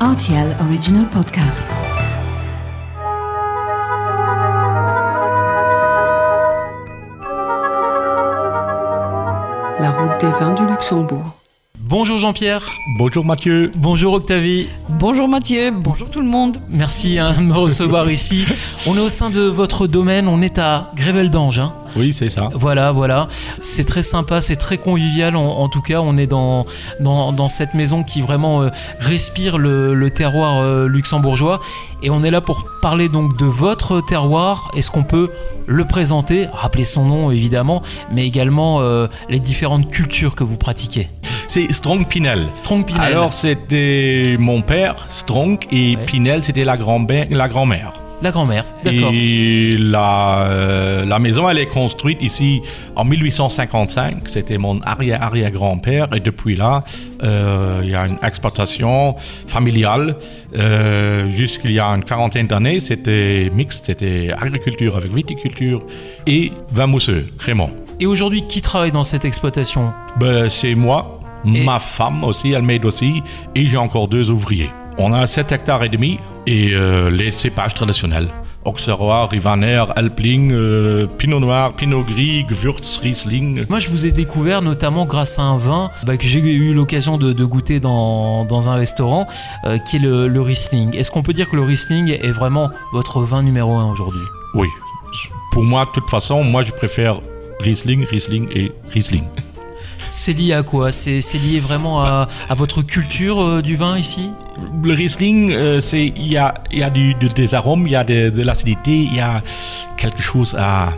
RTL Original Podcast. La route des vins du Luxembourg. Bonjour Jean-Pierre. Bonjour Mathieu. Bonjour Octavie. Bonjour Mathieu, bonjour tout le monde. Merci hein, de me recevoir ici. On est au sein de votre domaine, on est à Grével-d'Ange. Hein. Oui, c'est ça. Voilà, voilà. C'est très sympa, c'est très convivial. En, tout cas, on est dans, dans, cette maison qui vraiment euh, respire le, terroir euh, luxembourgeois. Et on est là pour parler donc de votre terroir. Est-ce qu'on peut le présenter, rappeler son nom évidemment, mais également euh, les différentes cultures que vous pratiquez? C'est Strong Pinel. Strong Pinel. Alors c'était mon père, Strong, et Pinel c'était la grand-mère. La grand-mère. La grand-mère, d'accord. Et la, euh, la, maison, elle est construite ici en 1855. C'était mon arrière-arrière-grand-père. Et depuis là, euh, il y a une exploitation familiale. Euh, Jusqu'il y a une quarantaine d'années, c'était mixte. C'était agriculture avec viticulture et vin mousseux, crémant. Et aujourd'hui, qui travaille dans cette exploitation? Ben, C'est moi, Ma femme aussi, elle m'aide aussi. Et j'ai encore deux ouvriers. On a 7 hectares et demi et euh, les cépages traditionnels. Auxerrois, Rivaner, Alpling, euh, Pinot Noir, Pinot Gris, Gewürz, Riesling. Moi, je vous ai découvert notamment grâce à un vin bah, que j'ai eu l'occasion de, goûter dans, dans, un restaurant, euh, qui est le, le Riesling. Est-ce qu'on peut dire que le Riesling est vraiment votre vin numéro un aujourd'hui? Oui. Pour moi, de toute façon, moi, je préfère Riesling, Riesling et Riesling. C'est lié à quoi C'est lié vraiment à, votre culture euh, du vin ici Le Riesling, euh, c'est il y a, y a du, des arômes, il y a de, l'acidité, il y a quelque chose à,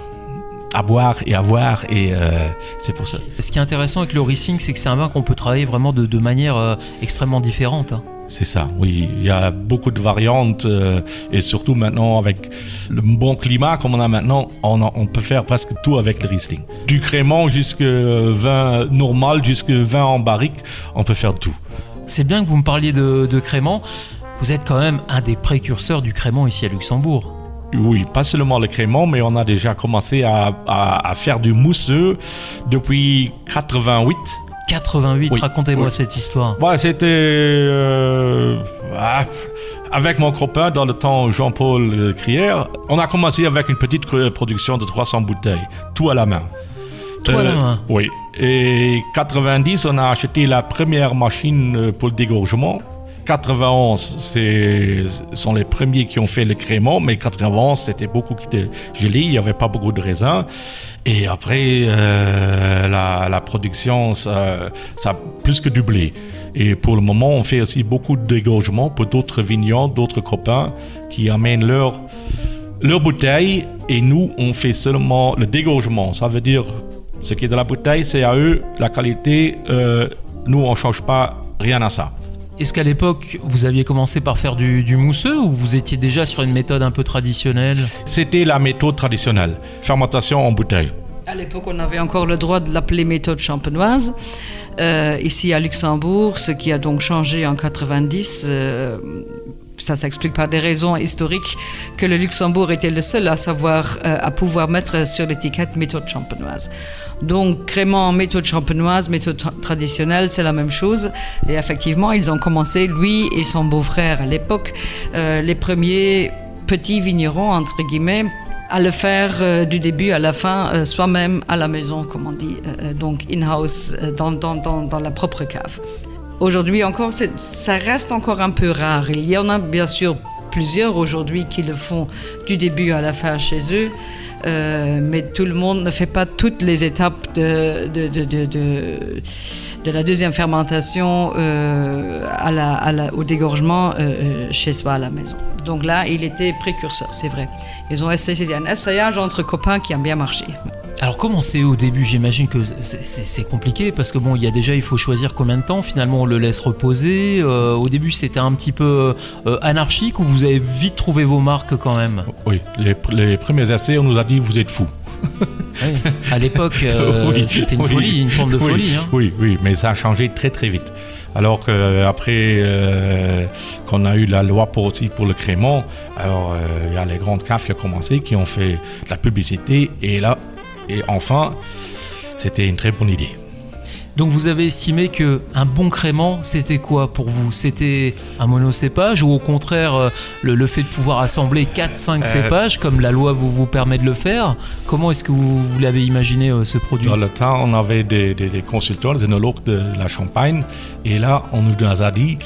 à boire et à voir et euh, c'est pour ça. Ce qui est intéressant avec le Riesling, c'est que c'est un vin qu'on peut travailler vraiment de, de manière extrêmement différente. Hein. C'est ça, oui. Il y a beaucoup de variantes euh, et surtout maintenant avec le bon climat comme on a maintenant, on, peut faire presque tout avec le Riesling. Du crément jusqu'à vin normal, jusqu'à vin en barrique, on peut faire tout. C'est bien que vous me parliez de, de crément. Vous êtes quand même un des précurseurs du crément ici à Luxembourg. Oui, pas seulement le crément, mais on a déjà commencé à, à faire du mousseux depuis 88 88, racontez-moi cette histoire. C'était euh, ah, avec mon copain dans le temps Jean-Paul euh, Crière. On a commencé avec une petite production de 300 bouteilles, tout à la main. Tout à la euh, main Oui. Et 90, on a acheté la première machine pour le dégorgement. 91, ce sont les premiers qui ont fait le crément, mais 91, c'était beaucoup qui était gelé, il n'y avait pas beaucoup de raisins. Et après, euh, la, production, ça, ça, a plus que doublé. Et pour le moment, on fait aussi beaucoup de dégorgement pour d'autres vignerons, d'autres copains qui amènent leurs leur bouteilles et nous, on fait seulement le dégorgement. Ça veut dire, ce qui est dans la bouteille, c'est à eux la qualité. Euh, nous, on ne change pas rien à ça. Est-ce qu'à l'époque, vous aviez commencé par faire du, mousseux ou vous étiez déjà sur une méthode un peu traditionnelle? C'était la méthode traditionnelle, fermentation en bouteille. À l'époque, on avait encore le droit de l'appeler méthode champenoise. Euh, ici à Luxembourg, ce qui a donc changé en 90, euh, ça s'explique par des raisons historiques que le Luxembourg était le seul à savoir, euh, à pouvoir mettre sur l'étiquette méthode champenoise. Donc, crément, méthode champenoise, méthode traditionnelle, c'est la même chose. Et effectivement, ils ont commencé, lui et son beau-frère à l'époque, euh, les premiers petits vignerons, entre guillemets, à le faire euh, du début à la fin, euh, soi-même à la maison, comme on dit, donc in-house, dans, la propre cave. Aujourd'hui encore, ça reste encore un peu rare. Il y en a bien sûr plusieurs aujourd'hui qui le font du début à la fin chez eux. Euh, mais tout le monde ne fait pas toutes les étapes de, de, la deuxième fermentation euh, à la, au dégorgement euh, chez soi à la maison. Donc là, il était précurseur, c'est vrai. Ils ont essayé, un essayage entre copains qui a bien marché. Alors comment c'est au début J'imagine que c'est compliqué parce que bon, il y a déjà, il faut choisir combien de temps. Finalement, on le laisse reposer. Euh, au début, c'était un petit peu euh, anarchique ou vous avez vite trouvé vos marques quand même? Oui, les, premiers essais, on nous a dit vous êtes fous. oui, à l'époque, euh, c'était une folie, une forme de folie. Hein. Oui, oui, mais ça a changé très très vite. Alors qu'après qu'on a eu la loi pour aussi pour le crément, alors il y a les grandes caves qui ont commencé, qui ont fait de la publicité, et là, et enfin, c'était une très bonne idée. Donc vous avez estimé que un bon crément, c'était quoi pour vous? C'était un monocépage ou au contraire euh, le, le fait de pouvoir assembler 4-5 cépages comme la loi vous, vous permet de le faire? Comment est-ce que vous, vous l'avez imaginé euh, ce produit? Dans le temps, on avait des, des- des consultants, des énologues de la Champagne, et là, on nous a dit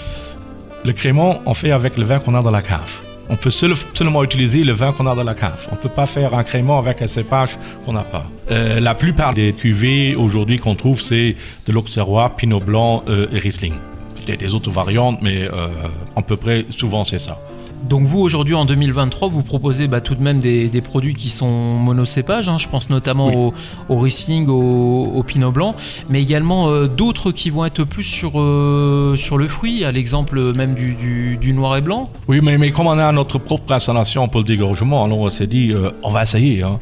le crément, on fait avec le vin qu'on a dans la cave. On peut seul- seulement utiliser le vin qu'on a dans la cave. On ne peut pas faire un crément avec un cépage qu'on n'a pas. Euh, la plupart des cuvées aujourd'hui qu'on trouve, c'est de l'Auxerrois, Pinot Blanc euh, et Riesling. Peut-être des autres variantes, mais euh, à peu près souvent c'est ça. Donc vous aujourd'hui en 2023 vous proposez bah, tout de même des, des produits qui sont monocépages, hein. je pense notamment Oui. au, au Riesling, au, au Pinot Blanc, mais également euh, d'autres qui vont être plus sur, euh, sur le fruit, à l'exemple même du, du- du noir et blanc. Oui, mais, mais comme on a notre propre installation pour le dégorgement, alors on s'est dit, euh, on va essayer. hein.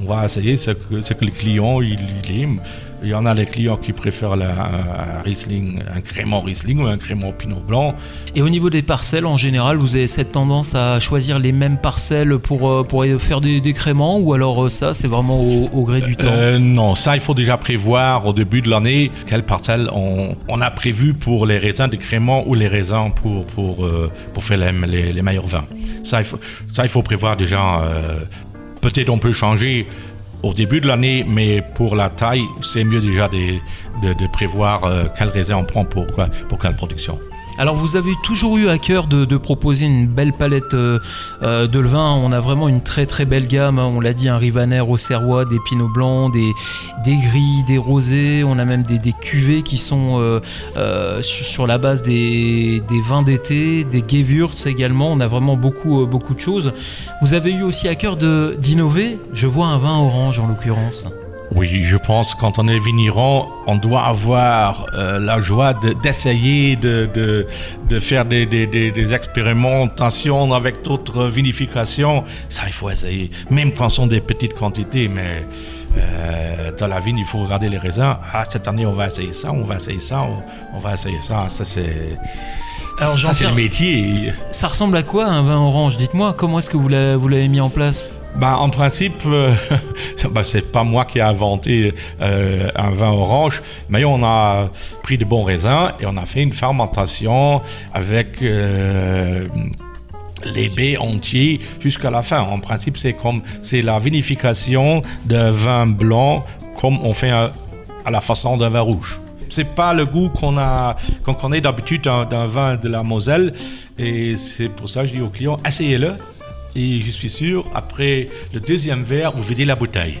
On va essayer ce que, ce que les clients ils, ils aiment. Il y en a les clients qui préfèrent la- un, Riesling, un crément Riesling ou un crément Pinot Blanc. Et au niveau des parcelles, en général, vous avez cette tendance à choisir les mêmes parcelles pour, euh, pour faire des, des créments, ou alors euh, ça c'est vraiment au, au gré du temps? Euh, non, ça il faut déjà prévoir au début de l'année quelle parcelle on, on a prévu pour les raisins de crément ou les raisins pour, pour, pour faire les, les- les meilleurs vins. Ça il faut, ça, il faut prévoir déjà. euh, Peut-être on peut changer au début de l'année, mais pour la taille, c'est mieux déjà de, de, prévoir euh, quel raisin on prend pour, pour quelle production. Alors vous avez toujours eu à cœur de, proposer une belle palette euh, euh, de vin. On a vraiment une très très belle gamme. hein. On l'a dit, un Rivaner au Serrois, des Pinots blancs, des, gris, des rosés. On a même des, des cuvées qui sont euh, sur, la base des, vins d'été, des Gewürz également. On a vraiment beaucoup beaucoup de choses. Vous avez eu aussi à cœur d'innover. Je vois un vin orange en l'occurrence. Oui, je pense que quand on est vigneron, on doit avoir euh, la joie de- d'essayer de, de, de faire des, des, des, des expérimentations avec d'autres vinifications. Ça, il faut essayer. Même quand ce sont des petites quantités, mais euh, dans la vigne, il faut regarder les raisins. Ah, cette année, on va essayer ça, on va essayer ça, on, on va essayer ça. Ça, c'est. Alors, ça, c'est le métier. Ça ressemble à quoi un vin orange? Dites-moi, comment est-ce que vous l'avez mis en place? Bah, en principe, euh, bah, c'est pas moi qui ai inventé euh, un vin orange, mais on a pris de bons raisins et on a fait une fermentation avec euh, les baies entiers jusqu'à la fin. En principe, c'est comme c'est la vinification d'un vin blanc comme on fait à, à la façon d'un vin rouge. C'est pas le goût qu'on a qu'on connaît d'habitude d'un d'un vin de la Moselle et c'est pour ça que je dis aux clients essayez-le et je suis sûr après le deuxième verre vous videz la bouteille.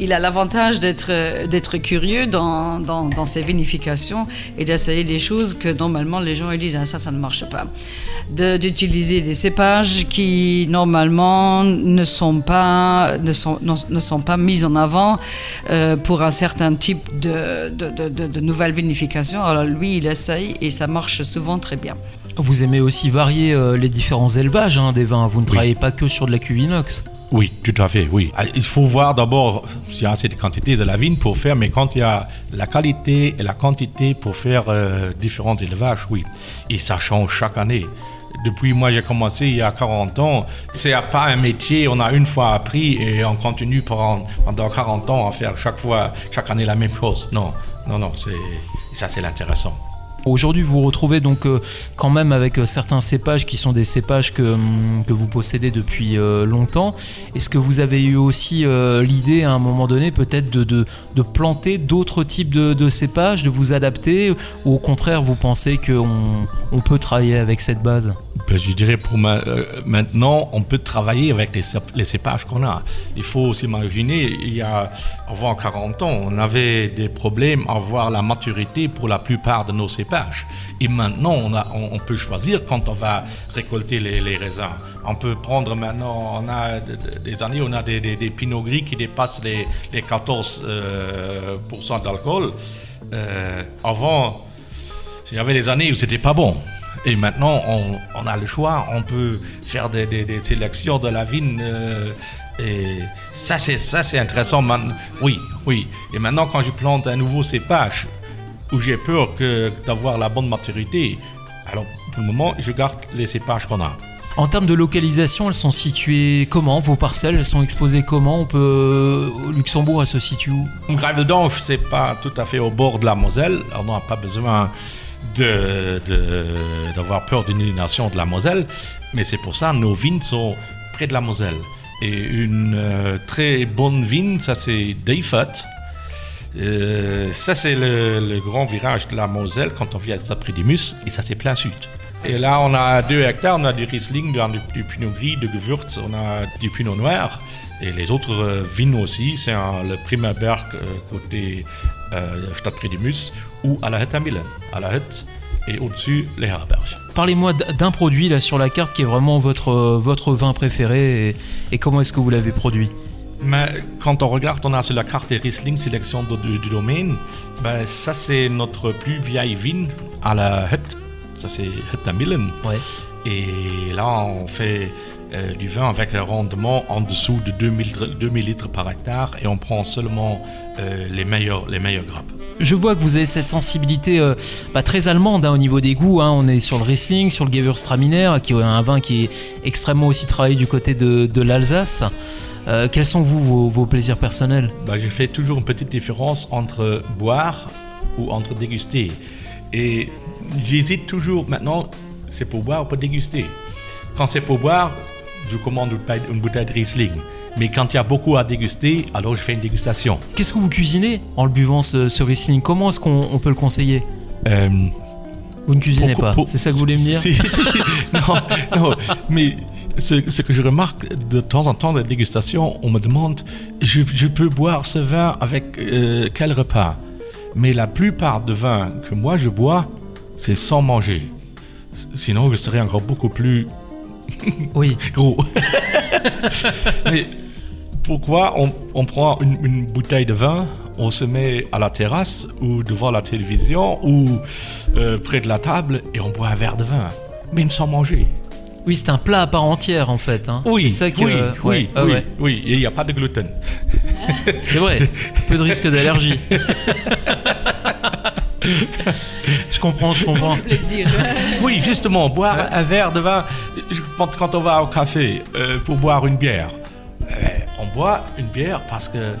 Il a l'avantage d'être curieux dans, ses vinifications et d'essayer des choses que normalement les gens disent ah, ça, ça ne marche pas. D'utiliser des cépages qui normalement ne sont pas, ne sont, ne sont pas mis en avant euh, pour un certain type de, de- de nouvelles vinifications. Alors lui, il essaye et ça marche souvent très bien. Vous aimez aussi varier euh, les différents élevages hein, des vins. Vous ne travaillez pas que sur de la cuve inox. Oui, tout à fait, oui. Ah, Il faut voir d'abord s'il y a assez de quantité de la vigne pour faire, mais quand il y a la qualité et la quantité pour faire euh, différents élevages, oui. Et ça change chaque année. Depuis moi j'ai commencé il y a 40 ans, c'est pas un métier, on a une fois appris et on continue pendant, pendant 40 ans à faire chaque fois, chaque année la même chose. Non, non, non, c'est ça c'est l'intéressant. Aujourd'hui, vous retrouvez donc euh, quand même avec euh, certains cépages qui sont des cépages que, hum, vous possédez depuis euh, longtemps. Est-ce que vous avez eu aussi l'idée à un moment donné peut-être de planter d'autres types de, de cépages, de vous adapter? Ou au contraire vous pensez qu'on on peut travailler avec cette base Ben, je dirais pour euh, maintenant, on peut travailler avec les, cép- les cépages qu'on a. Il faut s'imaginer, il y a avant 40 ans, on avait des problèmes à voir la maturité pour la plupart de nos cépages. Et maintenant, on, peut choisir quand on va récolter les, raisins. On peut prendre maintenant, on a de- de- des années, on a des, des, pinots gris qui dépassent les, les 14% euh, d'alcool. Euh, avant, il y avait des années où c'était pas bon. Et maintenant, on, on a le choix, on peut faire des, des- des sélections de la vigne. euh, et ça, c'est ça, c'est intéressant. Oui, oui. Et maintenant, quand je plante un nouveau cépage, où j'ai peur que d'avoir la bonne maturité, alors pour le moment, je garde les cépages qu'on a. En termes de localisation, elles sont situées comment? Vos parcelles, elles sont exposées comment? On peut Luxembourg, elle se situe où? Graveldange, c'est pas tout à fait au bord de la Moselle. Alors, on n'a pas besoin de- de- d'avoir peur d'une inondation de la Moselle, mais c'est pour ça nos vignes sont près de la Moselle. Et une euh, très bonne vigne, ça c'est Deifert. Euh, ça c'est le, grand virage de la Moselle quand on vient à Sapridimus, et ça c'est plein sud. Et là on a deux hectares, on a du Riesling, du, du Pinot Gris, du Gewürz, on a du Pinot Noir. Et les autres euh, vignes aussi, c'est le Primaberg euh, côté euh, Stadtpridimus ou à la Hütte à à la Hütte et au-dessus les Herberg. Parlez-moi d'un produit là sur la carte qui est vraiment votre, votre vin préféré et, et comment est-ce que vous l'avez produit? Mais quand on regarde, on a sur la carte des Riesling sélection du, du domaine. Ben, ça, c'est notre plus vieille vigne à la Hütte. Ça, c'est Hütte à. Ouais. Et là, on fait euh, du vin avec un rendement en dessous de 2000, litres- 2000 litres par hectare et on prend seulement euh, les, meilleurs, les meilleurs grappes. Je vois que vous avez cette sensibilité euh, bah, très allemande hein, au niveau des goûts. hein. On est sur le Riesling, sur le Gewürztraminer, qui est un vin qui est extrêmement aussi travaillé du côté de, de l'Alsace. Euh, quels sont vous vos, vos plaisirs personnels? Ben, je fais toujours une petite différence entre boire ou entre déguster. Et j'hésite toujours. Maintenant, c'est pour boire ou pour déguster. Quand c'est pour boire, je commande une bouteille- de Riesling. Mais quand il y a beaucoup à déguster, alors je fais une dégustation. Qu'est-ce que vous cuisinez en le buvant ce, ce Riesling? Comment est-ce qu'on on peut le conseiller? Euh, Vous ne cuisinez pas C'est ça que vous voulez me dire? Si, si. non, non, mais ce, ce que je remarque de temps en temps dans la dégustation, on me demande je, je peux boire ce vin avec euh, quel repas? Mais la plupart de vins que moi je bois, c'est sans manger. Sinon, je serais encore beaucoup plus Oui. gros. mais pourquoi on, on prend une, une bouteille de vin, on se met à la terrasse ou devant la télévision ou euh, près de la table et on boit un verre de vin, même sans manger? Oui, c'est un plat à part entière en fait. hein. Oui, c'est ça que. oui, euh, oui, ouais, ah oui, ouais. oui, et il n'y a pas de gluten. C'est vrai. Peu de risque d'allergie. Je comprends, je comprends. Plaisir. Oui, justement, boire un verre de vin, quand on va au café euh, pour boire une bière, euh, on boit une bière parce que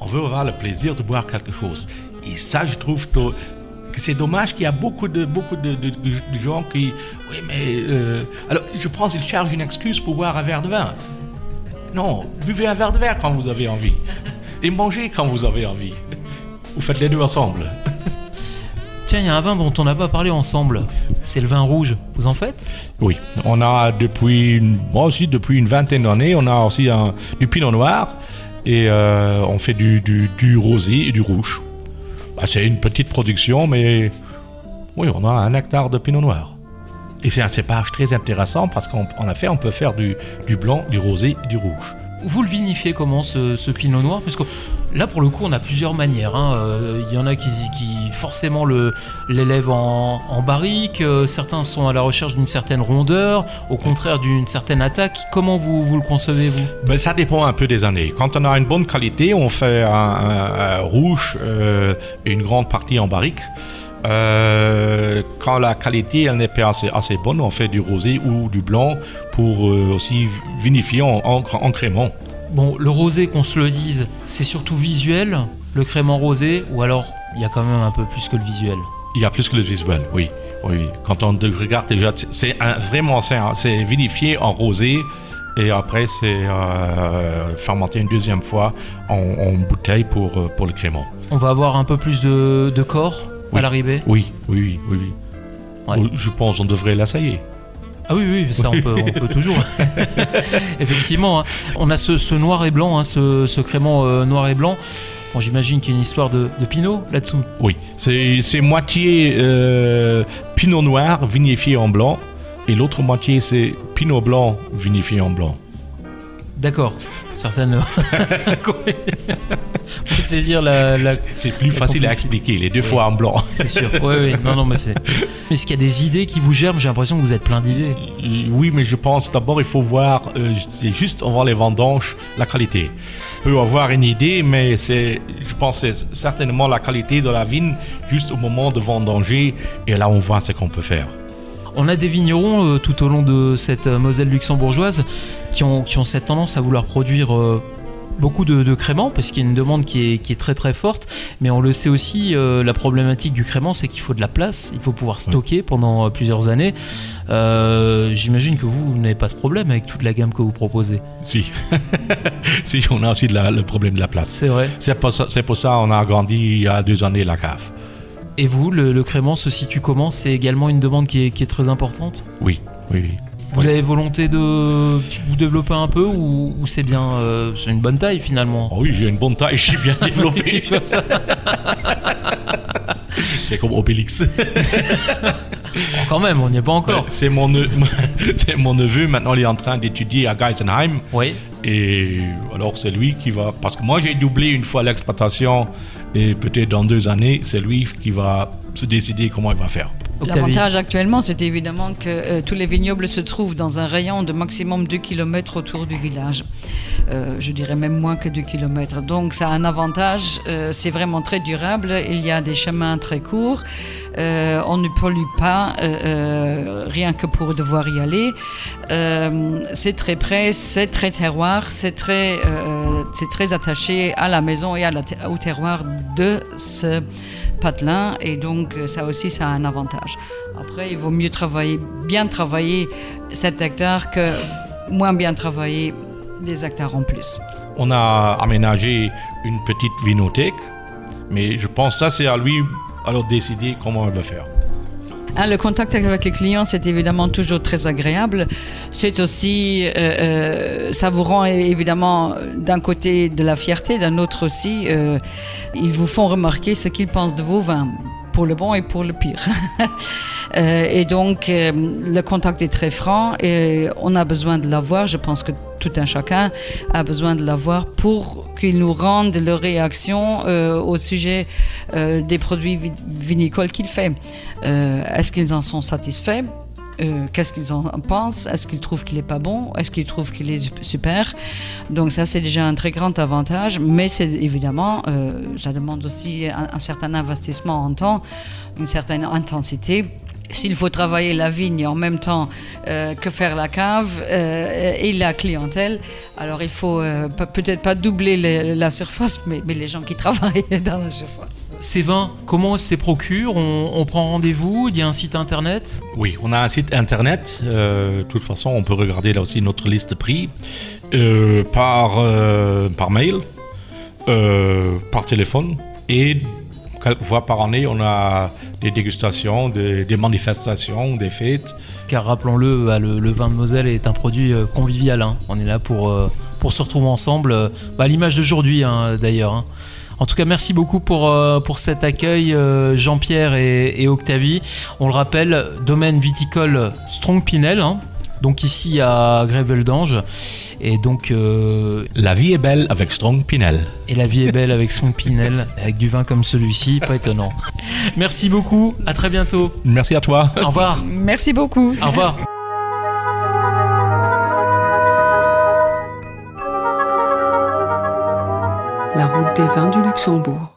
on veut avoir le plaisir de boire quelque chose. Et ça, je trouve que, c'est dommage qu'il y a beaucoup de, beaucoup de, de- de gens qui... Oui, mais... euh, alors, je pense qu'ils cherchent une excuse pour boire un verre de vin. Non, buvez un verre de verre quand vous avez envie. Et mangez quand vous avez envie. Vous faites les deux ensemble. Tiens, il y a un vin dont on n'a pas parlé ensemble. C'est le vin rouge. Vous en faites? Oui, on a depuis, une, moi aussi depuis une vingtaine d'années, on a aussi un, du pinot noir et euh, on fait du, du, du rosé et du rouge. Bah, c'est une petite production, mais oui, on a un hectare de pinot noir. Et c'est un cépage très intéressant parce qu'en en effet, on peut faire du, du blanc, du rosé et du rouge. Vous le vinifiez comment ce, ce pinot noir? Parce que là, pour le coup, on a plusieurs manières. hein. Euh, Il y en a qui, qui forcément l'élèvent en, en barrique. euh, certains sont à la recherche d'une certaine rondeur, au contraire d'une certaine attaque. Comment vous, vous le concevez, vous? Ben, ça dépend un peu des années. Quand on a une bonne qualité, on fait un, rouge euh, une grande partie en barrique. Euh, quand la qualité elle n'est pas assez, bonne, on fait du rosé ou du blanc pour aussi vinifier en, en, en crémant. Bon, le rosé, qu'on se le dise, c'est surtout visuel, le crément rosé, ou alors il y a quand même un peu plus que le visuel Il y a plus que le visuel, oui. oui. Quand on de- regarde déjà, c'est un- vraiment c'est vinifié en rosé et après c'est euh, fermenté une deuxième fois en, en bouteille pour, euh, pour le crément. On va avoir un peu plus de, de corps à l'arrivée? Oui, oui, oui, oui. oui. Ouais. Je pense qu'on devrait l'essayer. Ah oui, oui, ça on peut, on peut toujours. Effectivement, hein. on a ce, ce noir et blanc, hein, ce, ce crément euh, noir et blanc. Bon, j'imagine qu'il y a une histoire de, de Pinot là-dessous. Oui, c'est c'est moitié euh, pinot noir vinifié en blanc et l'autre moitié c'est pinot blanc vinifié en blanc. D'accord. Certaines. Pour saisir la. la- C'est plus La facile à expliquer, les deux fois en blanc. C'est sûr. Oui, oui. Non, non, mais c'est. Mais est-ce qu'il y a des idées qui vous germent? J'ai l'impression que vous êtes plein d'idées. Oui, mais je pense d'abord il faut voir, euh, c'est juste avant les vendanges, la qualité. On peut avoir une idée, mais c'est, je pense c'est certainement la qualité de la vigne juste au moment de vendanger et là on voit ce qu'on peut faire. On a des vignerons euh, tout au long de cette euh, Moselle luxembourgeoise qui ont, qui ont cette tendance à vouloir produire euh, beaucoup de, de créments parce qu'il y a une demande qui est, qui est très très forte. Mais on le sait aussi, euh, la problématique du crément, c'est qu'il faut de la place, il faut pouvoir stocker pendant euh, plusieurs années. Euh, J'imagine que vous, vous n'avez pas ce problème avec toute la gamme que vous proposez. Si. si, on a aussi la- le problème de la place. C'est vrai. C'est pour, ça- pour ça qu'on a agrandi il y a deux années la cave. Et vous, le, le crément se situe comment? C'est également une demande qui est, qui est très importante? Oui, oui, oui. Vous avez volonté de vous développer un peu ou, ou c'est bien, euh, c'est une bonne taille finalement Oh oui, j'ai une bonne taille, je suis bien développé. c'est comme Obélix. Quand même, on n'y est pas encore. C'est mon, ne- c'est mon neveu, maintenant il est en train d'étudier à Geisenheim. Oui. Et alors c'est lui qui va... Parce que moi j'ai doublé une fois l'exploitation et peut-être dans deux années, c'est lui qui va se décider comment il va faire. L'avantage actuellement, c'est évidemment que euh, tous les vignobles se trouvent dans un rayon de maximum 2 km autour du village. Euh, je dirais même moins que 2 km. Donc ça a un avantage, euh, c'est vraiment très durable. Il y a des chemins très courts. On ne pollue pas rien que pour devoir y aller. C'est très près, c'est très terroir, c'est très, très attaché à la maison et à au terroir de ce et donc euh, ça aussi ça a un avantage. Après il vaut mieux travailler bien travailler 7 hectares que moins bien travailler des hectares en plus. On a aménagé une petite vinothèque, mais je pense que ça c'est à lui alors de décider comment il va faire. Hein, le contact avec les clients, c'est évidemment toujours très agréable. C'est aussi, euh, euh, ça vous rend évidemment d'un côté de la fierté, d'un autre aussi, euh, ils vous font remarquer ce qu'ils pensent de vos vins, pour le bon et pour le pire. Euh, et donc, euh, le contact est très franc et on a besoin de l'avoir. Je pense que tout un chacun a besoin de l'avoir pour qu'ils nous rendent leur réaction euh, au sujet des produits vi- vinicoles qu'il fait. Euh, Est-ce qu'ils en sont satisfaits? Euh, Qu'est-ce qu'ils en pensent? Est-ce qu'ils trouvent qu'il est pas bon? Est-ce qu'ils trouvent qu'il est sup- super? Donc ça, c'est déjà un très grand avantage, mais c'est évidemment, euh, ça demande aussi un certain investissement en temps, une certaine intensité. S'il faut travailler la vigne en même temps euh, que faire la cave euh, et la clientèle, alors il faut euh, pe- peut-être pas doubler les- la surface, mais, mais les gens qui travaillent dans la surface. Ces vins, comment on se les procure? On, on prend rendez-vous? Il y a un site internet? Oui, on a un site internet. euh, de toute façon, on peut regarder là aussi notre liste de prix euh, par, euh, par mail, euh, par téléphone et quelques fois par année, on a des dégustations, des, manifestations, des fêtes. Car rappelons-le, bah, le, vin de Moselle est un produit euh, convivial. hein. On est là pour, euh, pour se retrouver ensemble, euh, bah, à l'image d'aujourd'hui hein, d'ailleurs. hein. En tout cas, merci beaucoup pour, pour cet accueil, Jean-Pierre et, Octavie. On le rappelle, domaine viticole Strong Pinel, donc ici à Gréveldange. Et donc, euh, La vie est belle avec Strong Pinel. et la vie est belle avec Strong Pinel, avec du vin comme celui-ci, pas étonnant. Merci beaucoup, à très bientôt. Merci à toi. Au revoir. Merci beaucoup. Au revoir. La route des vins du Luxembourg.